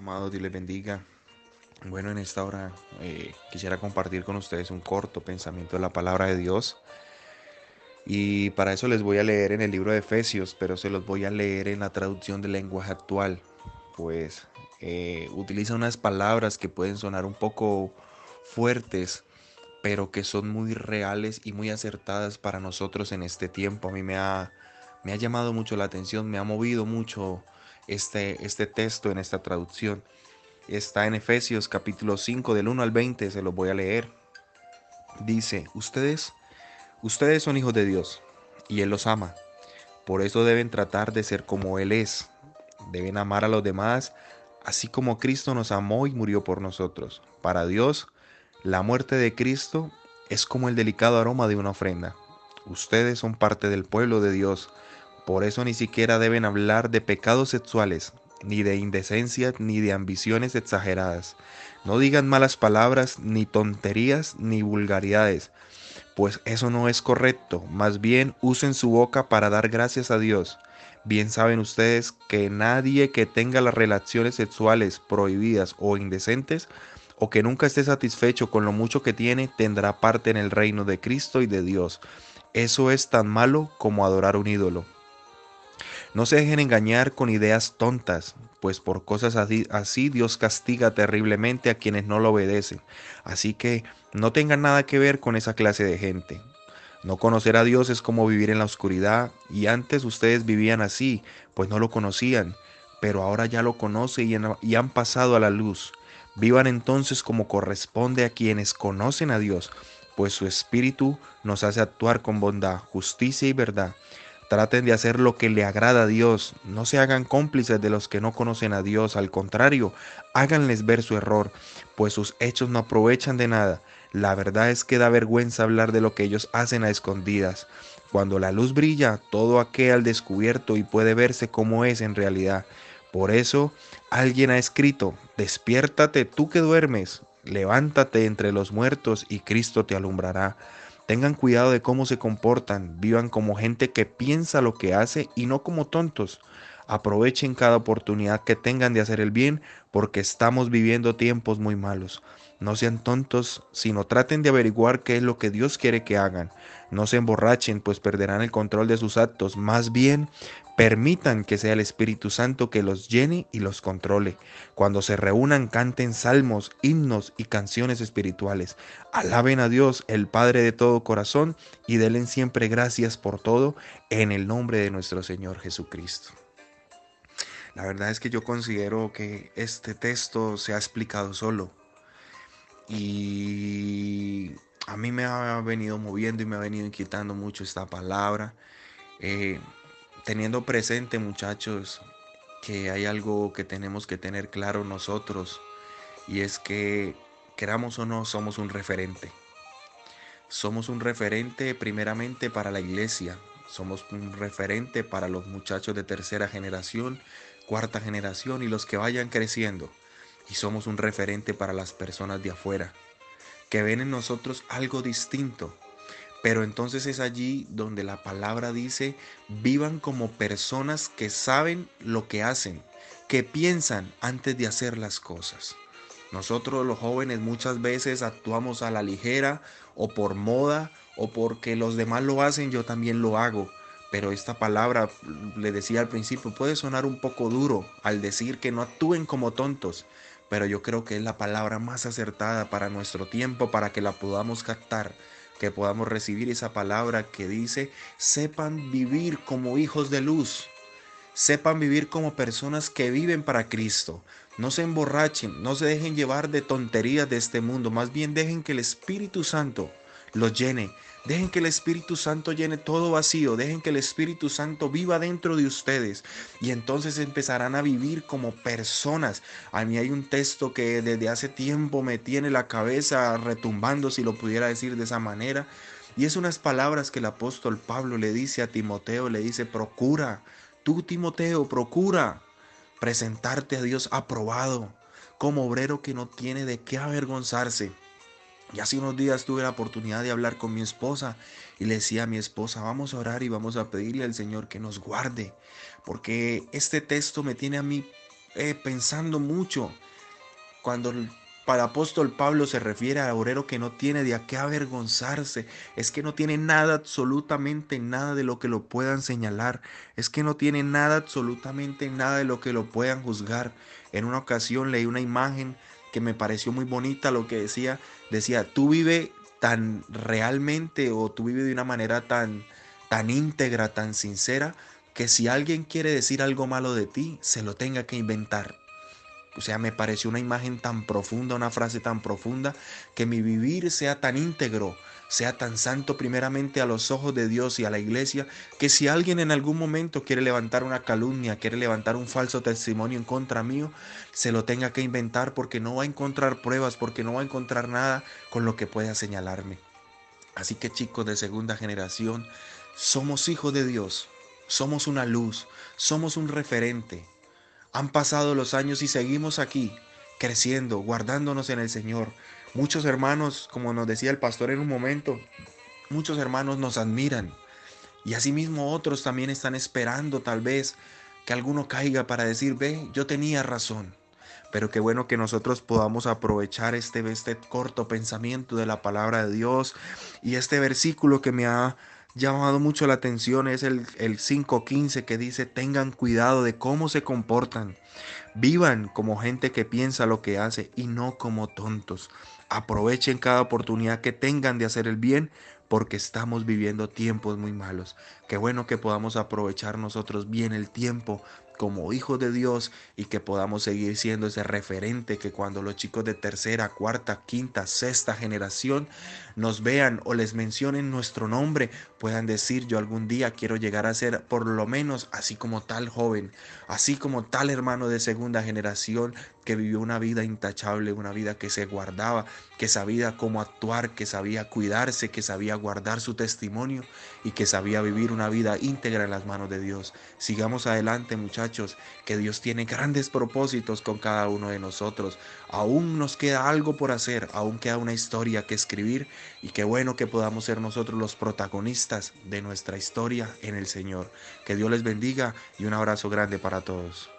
Amados, Dios les bendiga. Bueno, en esta hora eh, quisiera compartir con ustedes un corto pensamiento de la palabra de Dios. Y para eso les voy a leer en el libro de Efesios, pero se los voy a leer en la traducción del lenguaje actual. Pues eh, utiliza unas palabras que pueden sonar un poco fuertes, pero que son muy reales y muy acertadas para nosotros en este tiempo. A mí me ha, me ha llamado mucho la atención, me ha movido mucho este, este texto en esta traducción. Está en Efesios capítulo 5 del 1 al 20, se los voy a leer. Dice, ustedes, ustedes son hijos de Dios y Él los ama. Por eso deben tratar de ser como Él es. Deben amar a los demás, así como Cristo nos amó y murió por nosotros. Para Dios, la muerte de Cristo es como el delicado aroma de una ofrenda. Ustedes son parte del pueblo de Dios por eso ni siquiera deben hablar de pecados sexuales, ni de indecencia, ni de ambiciones exageradas. No digan malas palabras, ni tonterías, ni vulgaridades, pues eso no es correcto. Más bien usen su boca para dar gracias a Dios. Bien saben ustedes que nadie que tenga las relaciones sexuales prohibidas o indecentes, o que nunca esté satisfecho con lo mucho que tiene, tendrá parte en el reino de Cristo y de Dios. Eso es tan malo como adorar un ídolo. No se dejen engañar con ideas tontas, pues por cosas así, Dios castiga terriblemente a quienes no lo obedecen. Así que no tengan nada que ver con esa clase de gente. No conocer a Dios es como vivir en la oscuridad, y antes ustedes vivían así, pues no lo conocían, pero ahora ya lo conocen y han pasado a la luz. Vivan entonces como corresponde a quienes conocen a Dios, pues su Espíritu nos hace actuar con bondad, justicia y verdad. Traten de hacer lo que le agrada a Dios. No se hagan cómplices de los que no conocen a Dios. Al contrario, háganles ver su error, pues sus hechos no aprovechan de nada. La verdad es que da vergüenza hablar de lo que ellos hacen a escondidas. Cuando la luz brilla, todo aquel al descubierto y puede verse como es en realidad. Por eso, alguien ha escrito, despiértate tú que duermes, levántate entre los muertos y Cristo te alumbrará. Tengan cuidado de cómo se comportan, vivan como gente que piensa lo que hace y no como tontos. Aprovechen cada oportunidad que tengan de hacer el bien porque estamos viviendo tiempos muy malos. No sean tontos, sino traten de averiguar qué es lo que Dios quiere que hagan. No se emborrachen, pues perderán el control de sus actos. Más bien, permitan que sea el Espíritu Santo que los llene y los controle. Cuando se reúnan, canten salmos, himnos y canciones espirituales. Alaben a Dios, el Padre de todo corazón, y denle siempre gracias por todo, en el nombre de nuestro Señor Jesucristo. La verdad es que yo considero que este texto se ha explicado solo y a mí me ha venido moviendo y me ha venido inquietando mucho esta palabra. Eh, teniendo presente, muchachos, que hay algo que tenemos que tener claro nosotros y es que queramos o no somos un referente. Somos un referente primeramente para la iglesia, somos un referente para los muchachos de tercera generación, cuarta generación y los que vayan creciendo y somos un referente para las personas de afuera, que ven en nosotros algo distinto. Pero entonces es allí donde la palabra dice, vivan como personas que saben lo que hacen, que piensan antes de hacer las cosas. Nosotros los jóvenes muchas veces actuamos a la ligera o por moda o porque los demás lo hacen, yo también lo hago. Pero esta palabra, le decía al principio, puede sonar un poco duro al decir que no actúen como tontos, pero yo creo que es la palabra más acertada para nuestro tiempo, para que la podamos captar, que podamos recibir esa palabra que dice, sepan vivir como hijos de luz, sepan vivir como personas que viven para Cristo. No se emborrachen, no se dejen llevar de tonterías de este mundo, más bien dejen que el Espíritu Santo los llene, Dejen que el Espíritu Santo llene todo vacío, dejen que el Espíritu Santo viva dentro de ustedes y entonces empezarán a vivir como personas. A mí hay un texto que desde hace tiempo me tiene la cabeza retumbando, si lo pudiera decir de esa manera, y es unas palabras que el apóstol Pablo le dice a Timoteo, le dice, procura, tú Timoteo, procura presentarte a Dios aprobado, como obrero que no tiene de qué avergonzarse y hace unos días tuve la oportunidad de hablar con mi esposa y le decía a mi esposa, vamos a orar y vamos a pedirle al Señor que nos guarde, porque este texto me tiene a mí eh, pensando mucho cuando para apóstol Pablo se refiere al obrero que no tiene de a qué avergonzarse, es que no tiene nada, absolutamente nada de lo que lo puedan señalar, es que no tiene nada, absolutamente nada de lo que lo puedan juzgar. En una ocasión leí una imagen que me pareció muy bonita, lo que decía, decía, tú vive tan realmente o tú vive de una manera tan, tan íntegra, tan sincera, que si alguien quiere decir algo malo de ti, se lo tenga que inventar. O sea, me pareció una imagen tan profunda, una frase tan profunda, que mi vivir sea tan íntegro, sea tan santo primeramente a los ojos de Dios y a la iglesia, que si alguien en algún momento quiere levantar una calumnia, quiere levantar un falso testimonio en contra mío, se lo tenga que inventar porque no va a encontrar pruebas, porque no va a encontrar nada con lo que pueda señalarme. Así que chicos de segunda generación, somos hijos de Dios, somos una luz, somos un referente, han pasado los años y seguimos aquí, creciendo, guardándonos en el Señor. Muchos hermanos, como nos decía el pastor en un momento, muchos hermanos nos admiran. Y asimismo otros también están esperando tal vez que alguno caiga para decir, ve, yo tenía razón. Pero qué bueno que nosotros podamos aprovechar este, este corto pensamiento de la palabra de Dios y este versículo que me ha llamado mucho la atención es el, el 5.15 que dice, tengan cuidado de cómo se comportan, vivan como gente que piensa lo que hace y no como tontos. Aprovechen cada oportunidad que tengan de hacer el bien porque estamos viviendo tiempos muy malos. Qué bueno que podamos aprovechar nosotros bien el tiempo como hijos de Dios y que podamos seguir siendo ese referente que cuando los chicos de tercera, cuarta, quinta, sexta generación nos vean o les mencionen nuestro nombre, puedan decir yo algún día quiero llegar a ser por lo menos así como tal joven, así como tal hermano de segunda generación que vivió una vida intachable, una vida que se guardaba, que sabía cómo actuar, que sabía cuidarse, que sabía guardar su testimonio y que sabía vivir una vida íntegra en las manos de Dios. Sigamos adelante muchachos, que Dios tiene grandes propósitos con cada uno de nosotros. Aún nos queda algo por hacer, aún queda una historia que escribir y qué bueno que podamos ser nosotros los protagonistas de nuestra historia en el Señor. Que Dios les bendiga y un abrazo grande para todos.